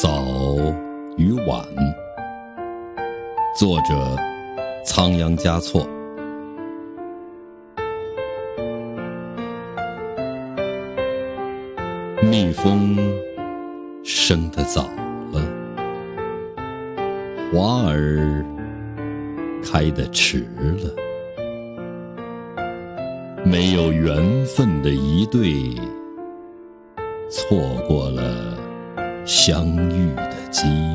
早与晚，作者仓央嘉措。蜜蜂生得早了，花儿开得迟了，没有缘分的一对，错过了。相遇的机。